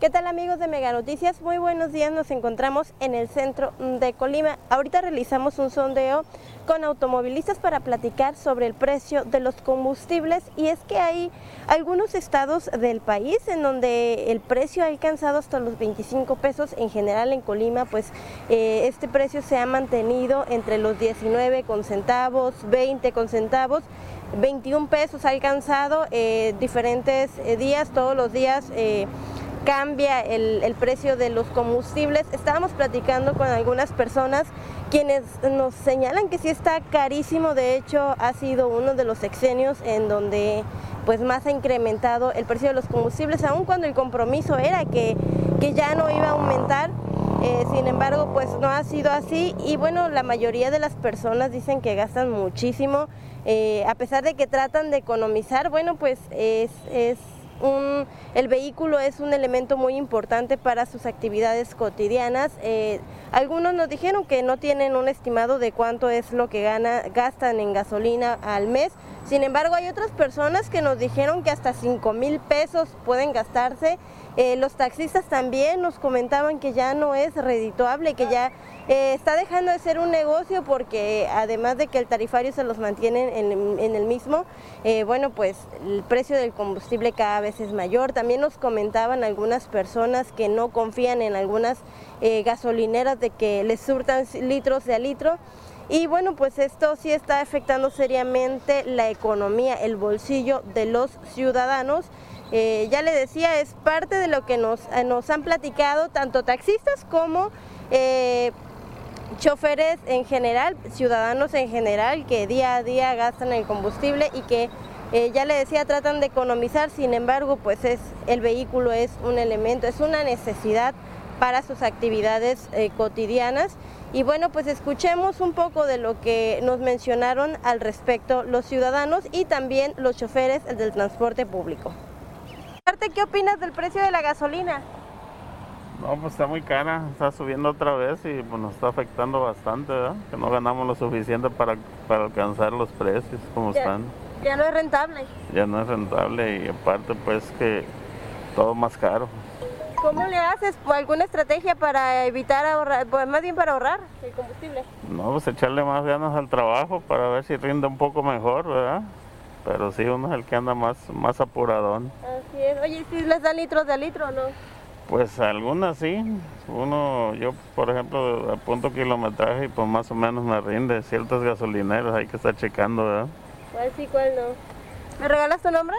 ¿Qué tal amigos de Mega Noticias? Muy buenos días, nos encontramos en el centro de Colima. Ahorita realizamos un sondeo con automovilistas para platicar sobre el precio de los combustibles. Y es que hay algunos estados del país en donde el precio ha alcanzado hasta los 25 pesos, en general en Colima pues eh, este precio se ha mantenido entre los 19 con centavos, 20 con centavos 21 pesos ha alcanzado eh, diferentes eh, días, todos los días cambia el, el precio de los combustibles. Estábamos platicando con algunas personas quienes nos señalan que sí está carísimo, de hecho ha sido uno de los sexenios en donde pues más ha incrementado el precio de los combustibles, aun cuando el compromiso era que, que ya no iba a aumentar. Eh, sin embargo, pues no ha sido así y bueno, la mayoría de las personas dicen que gastan muchísimo, eh, a pesar de que tratan de economizar, bueno, pues es, es un, el vehículo es un elemento muy importante para sus actividades cotidianas. Eh, algunos nos dijeron que no tienen un estimado de cuánto es lo que gana, gastan en gasolina al mes. Sin embargo, hay otras personas que nos dijeron que hasta 5 mil pesos pueden gastarse. Eh, los taxistas también nos comentaban que ya no es redituable, que ya eh, está dejando de ser un negocio porque además de que el tarifario se los mantiene en, el mismo, eh, bueno, pues el precio del combustible cada vez es mayor. También nos comentaban algunas personas que no confían en algunas gasolineras de que les surtan litros de a litro. Y bueno, pues esto sí está afectando seriamente la economía, el bolsillo de los ciudadanos. Eh, ya le decía, es parte de lo que nos, eh, nos han platicado tanto taxistas como eh, choferes en general, ciudadanos en general, que día a día gastan el combustible y que ya le decía, tratan de economizar, sin embargo, pues es, el vehículo es un elemento, es una necesidad para sus actividades cotidianas. Y bueno, pues escuchemos un poco de lo que nos mencionaron al respecto los ciudadanos y también los choferes del transporte público. ¿Qué opinas del precio de la gasolina? No, pues está muy cara, está subiendo otra vez y pues, nos está afectando bastante, ¿verdad? Que no ganamos lo suficiente para, para alcanzar los precios como Ya. están. Ya no es rentable. Ya no es rentable y aparte pues que todo más caro. ¿Cómo le haces? ¿Por ¿Alguna estrategia para evitar ahorrar, pues más bien para ahorrar el combustible? No, pues echarle más ganas al trabajo para ver si rinde un poco mejor, ¿verdad? Pero sí, uno es el que anda más, más apuradón. Así es. Oye, ¿sí les dan litros de litro o no? Pues algunas sí. Uno, yo por ejemplo apunto kilometraje y pues más o menos me rinde. Ciertas gasolineras hay que estar checando, ¿verdad? ¿Cuál sí, cuál no? ¿Me regalas tu nombre?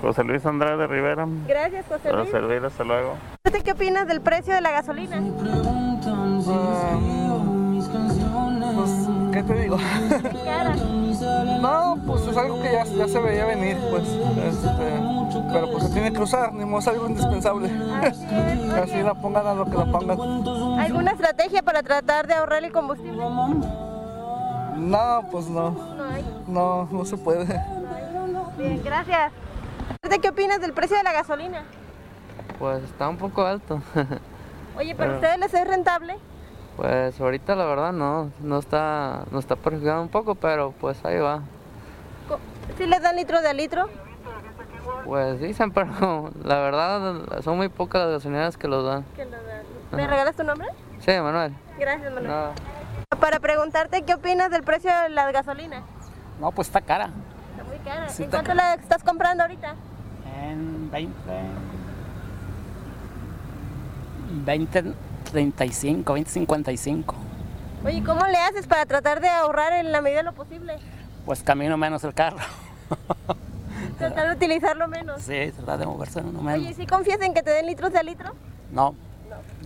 José Luis Andrade Rivera. Gracias, José Para Luis. servir, hasta luego. ¿Usted ¿Qué opinas del precio de la gasolina? Pues, ¿qué te digo? Cara. No, pues es algo que ya, ya se veía venir, pues. este, pero pues se tiene que usar, ni modo es algo indispensable. Así la pongan a lo que la pongan. ¿Alguna estrategia para tratar de ahorrar el combustible? No, pues no. No hay. No, no se puede. Bien, gracias. ¿Usted ¿Qué opinas del precio de la gasolina? Pues está un poco alto. Oye, ¿para Pero- ustedes les es rentable? Pues ahorita la verdad no, no está, no está perjudicando un poco, pero pues ahí va. ¿Sí les dan litro de a litro? Pues dicen, pero la verdad son muy pocas las gasolineras que los dan. Que lo dan. ¿Me regalas tu nombre? Sí, Manuel. Gracias, Manuel. No. Para preguntarte qué opinas del precio de la gasolina. No, pues está cara. Está muy cara. Sí, ¿En está cuánto la estás comprando ahorita? En 20, 20, 35, 20, 55. Oye, ¿cómo le haces para tratar de ahorrar en la medida de lo posible? Pues camino menos el carro. Tratar de utilizarlo menos. Sí, tratar de moverse uno Oye, menos. ¿sí confías en que te den litros de litro? No,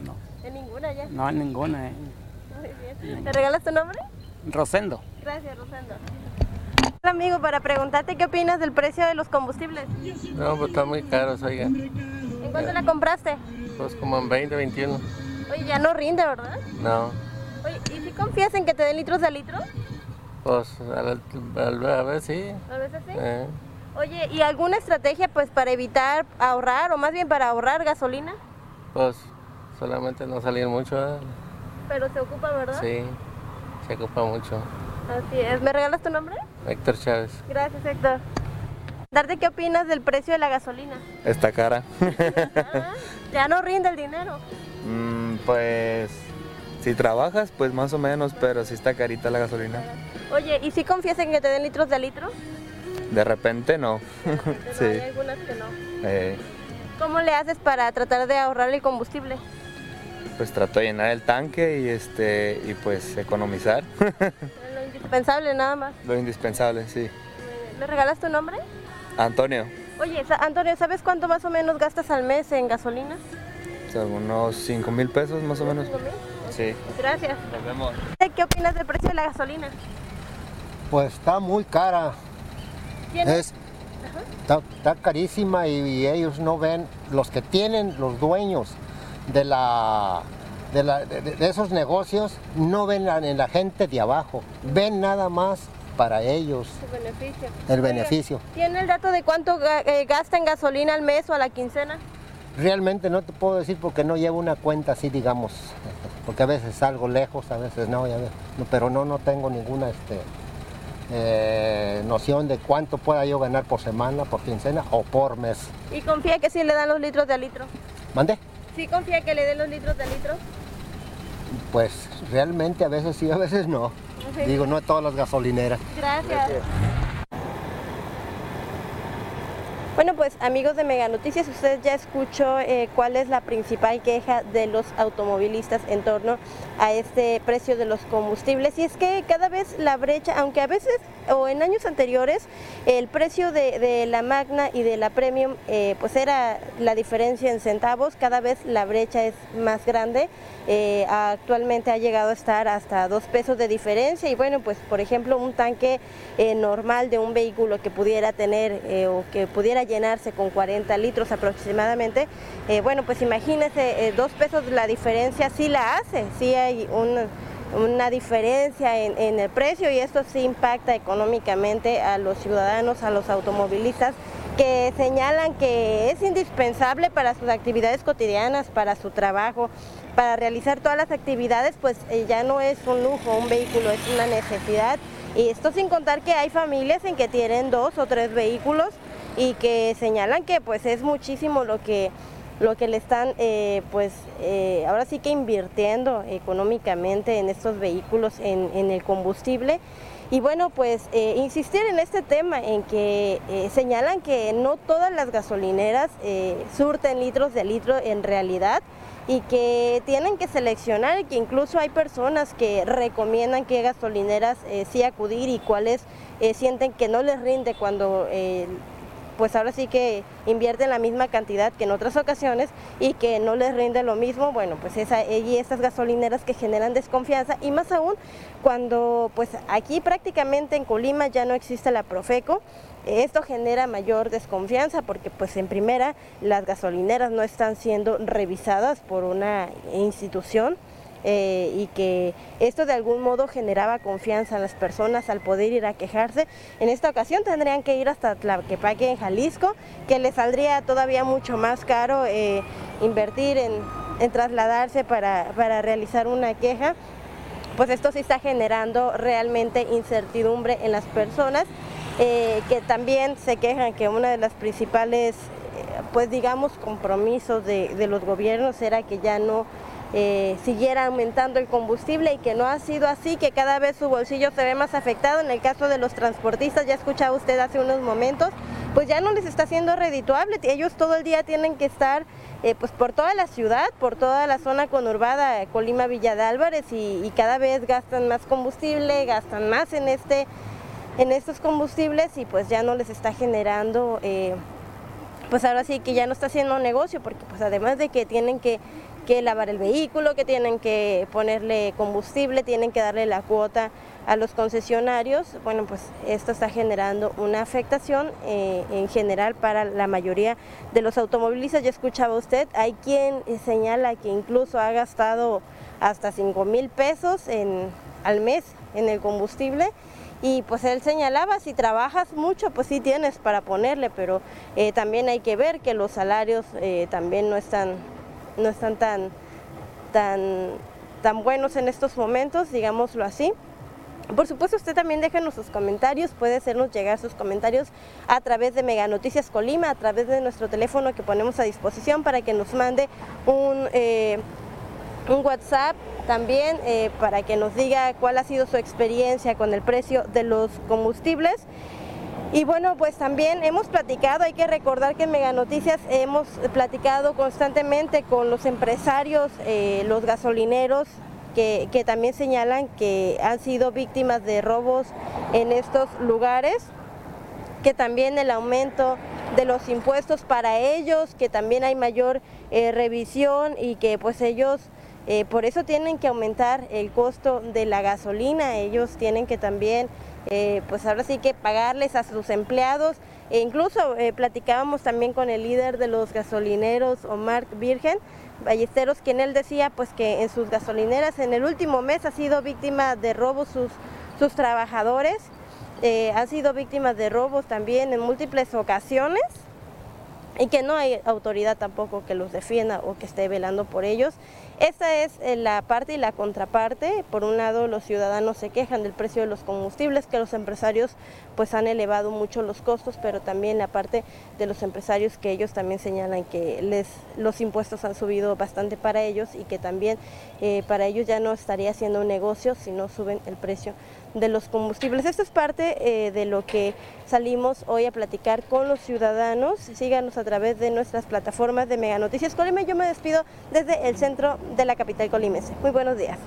no, En ninguna ya. no en ninguna. eh. Muy bien. ¿Te regalas tu nombre? Rosendo. Gracias, Rosendo. Hola, amigo, para preguntarte qué opinas del precio de los combustibles. No, pues está muy caro, oiga. ¿En cuánto la compraste? Pues como en 20, 21. Oye, ya no rinde, ¿verdad? No, Oye, ¿y si confías en que te den litros de a litro? pues al- al- a ver si. A veces sí. Eh, Oye, ¿y alguna estrategia pues para evitar ahorrar o más bien para ahorrar gasolina? pues solamente no salir mucho. ¿eh? Pero se ocupa, ¿verdad? Sí, se ocupa mucho. Así es. ¿Me regalas tu nombre? Héctor Chávez. Gracias, Héctor. Darte qué opinas del precio de la gasolina. Está cara. Ah, ya no rinde el dinero. Mm, pues si trabajas, pues más o menos, pero si está carita la gasolina. Oye, ¿y si confías en que te den litros de litro? De repente no. Pero hay sí. algunas que no. Eh, ¿Cómo le haces para tratar de ahorrar el combustible? pues trato de llenar el tanque y este y pues economizar. Lo indispensable nada más. Lo indispensable, sí. ¿Me regalas tu nombre? Antonio, Oye, Antonio, ¿sabes cuánto más o menos gastas al mes en gasolina? pues, unos 5 mil pesos más o menos. ¿Cinco mil? Sí. Gracias. Nos vemos. ¿Qué opinas del precio de la gasolina? Pues está muy cara. ¿Tienes? Es, está, está carísima y, y ellos no ven, los que tienen, los dueños de, la, de, la- de- de esos negocios, no ven en la gente de abajo, ven nada más para ellos El beneficio. el beneficio. ¿Tiene el dato de cuánto eh, gasta en gasolina al mes o a la quincena? Realmente no te puedo decir porque no llevo una cuenta así, digamos, porque a veces salgo lejos, a veces no, ya ves, no, pero no, no tengo ninguna este, eh, noción de cuánto pueda yo ganar por semana, por quincena o por mes. ¿Y confía que sí le dan los litros de litro? ¿Mande? ¿Sí confía que le den los litros de litro? Pues realmente a veces sí, a veces no. Sí. Digo, no a todas las gasolineras. Gracias. Bueno, pues amigos de Mega Noticias, usted ya escuchó eh, cuál es la principal queja de los automovilistas en torno a este precio de los combustibles. Y es que cada vez la brecha, aunque a veces o en años anteriores el precio de, la Magna y de la Premium eh, pues era la diferencia en centavos, cada vez la brecha es más grande. Eh, actualmente ha llegado a estar hasta dos pesos de diferencia y bueno, pues por ejemplo un tanque eh, normal de un vehículo que pudiera tener eh, o que pudiera llenarse con 40 litros aproximadamente, bueno, pues imagínese, eh, dos pesos la diferencia sí la hace, sí hay un- una diferencia en, en el precio y esto sí impacta económicamente a los ciudadanos, a los automovilistas que señalan que es indispensable para sus actividades cotidianas, para su trabajo, para realizar todas las actividades, pues eh, ya no es un lujo, un vehículo, es una necesidad. Y esto sin contar que hay familias en que tienen dos o tres vehículos y que señalan que pues es muchísimo lo que lo que le están eh, pues eh, ahora sí que invirtiendo económicamente en estos vehículos en, el combustible. Y bueno pues eh, insistir en este tema en que eh, señalan que no todas las gasolineras eh, surten litros de litro en realidad y que tienen que seleccionar que incluso hay personas que recomiendan qué gasolineras eh, sí acudir y cuáles sienten que no les rinde cuando pues ahora sí que invierten la misma cantidad que en otras ocasiones y que no les rinde lo mismo, bueno, pues esa, y estas gasolineras que generan desconfianza y más aún cuando pues aquí prácticamente en Colima ya no existe la Profeco, esto genera mayor desconfianza porque pues en primera las gasolineras no están siendo revisadas por una institución eh, y que esto de algún modo generaba confianza en las personas al poder ir a quejarse. En esta ocasión tendrían que ir hasta Tlaquepaque en Jalisco, que les saldría todavía mucho más caro eh, invertir en, trasladarse para, para realizar una queja pues esto sí está generando realmente incertidumbre en las personas eh, que también se quejan que una de las principales, eh, pues digamos, compromisos de, de los gobiernos era que ya no eh, siguiera aumentando el combustible y que no ha sido así, que cada vez su bolsillo se ve más afectado. En el caso de los transportistas, ya escuchaba usted hace unos momentos, pues ya no les está siendo redituable. Ellos todo el día tienen que estar eh, pues por toda la ciudad, por toda la zona conurbada, Colima, Villa de Álvarez, y, cada vez gastan más combustible, gastan más en, este, en estos combustibles y pues ya no les está generando... Eh, pues ahora sí que ya no está haciendo negocio, porque pues además de que tienen que que lavar el vehículo, que tienen que ponerle combustible, tienen que darle la cuota a los concesionarios. Bueno, pues esto está generando una afectación eh, en general para la mayoría de los automovilistas. Ya escuchaba usted, hay quien señala que incluso ha gastado hasta 5 mil pesos en, al mes en el combustible. Y pues él señalaba, si trabajas mucho, pues sí tienes para ponerle, pero eh, también hay que ver que los salarios eh, también no están no están tan, tan, tan buenos en estos momentos, digámoslo así. Por supuesto, usted también déjenos sus comentarios, puede hacernos llegar sus comentarios a través de Mega Noticias Colima, a través de nuestro teléfono que ponemos a disposición para que nos mande un, eh, un WhatsApp también eh, para que nos diga cuál ha sido su experiencia con el precio de los combustibles. Y bueno, pues también hemos platicado, hay que recordar que en Mega Noticias hemos platicado constantemente con los empresarios, eh, los gasolineros, que, también señalan que han sido víctimas de robos en estos lugares, que también el aumento de los impuestos para ellos, que también hay mayor eh, revisión y que pues ellos eh, por eso tienen que aumentar el costo de la gasolina, ellos tienen que también eh, pues ahora sí que pagarles a sus empleados. E incluso eh, platicábamos también con el líder de los gasolineros, Omar Virgen, Ballesteros, quien él decía pues que en sus gasolineras en el último mes ha sido víctima de robos sus, sus trabajadores, eh, han sido víctimas de robos también en múltiples ocasiones y que no hay autoridad tampoco que los defienda o que esté velando por ellos. Esta es eh, la parte y la contraparte. Por un lado, los ciudadanos se quejan del precio de los combustibles, que los empresarios pues han elevado mucho los costos, pero también la parte de los empresarios que ellos también señalan que les, los impuestos han subido bastante para ellos y que también eh, para ellos ya no estaría haciendo un negocio si no suben el precio de los combustibles. Esto es parte eh, de lo que salimos hoy a platicar con los ciudadanos. Síganos a través de nuestras plataformas de Mega Noticias Colima. Yo me despido desde el centro de la capital colimense. Muy buenos días.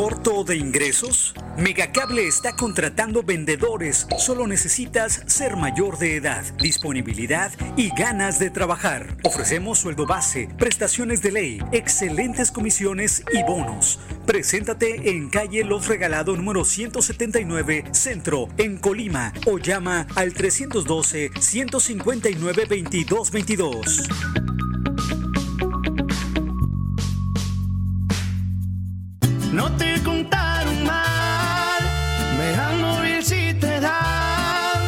¿Corto de ingresos? Megacable está contratando vendedores. Solo necesitas ser mayor de edad, disponibilidad y ganas de trabajar. Ofrecemos sueldo base, prestaciones de ley, excelentes comisiones y bonos. Preséntate en calle Los Regalado número 179, Centro, en Colima, o llama al 312 159 2222. No te contaron mal, me móvil si te dan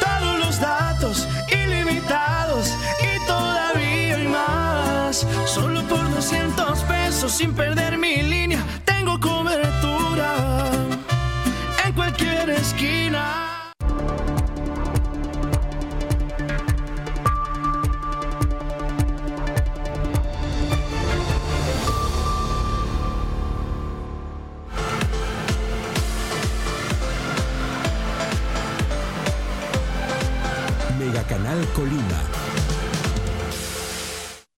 todos los datos ilimitados y todavía hay más. Solo por 200 pesos sin perder mi línea,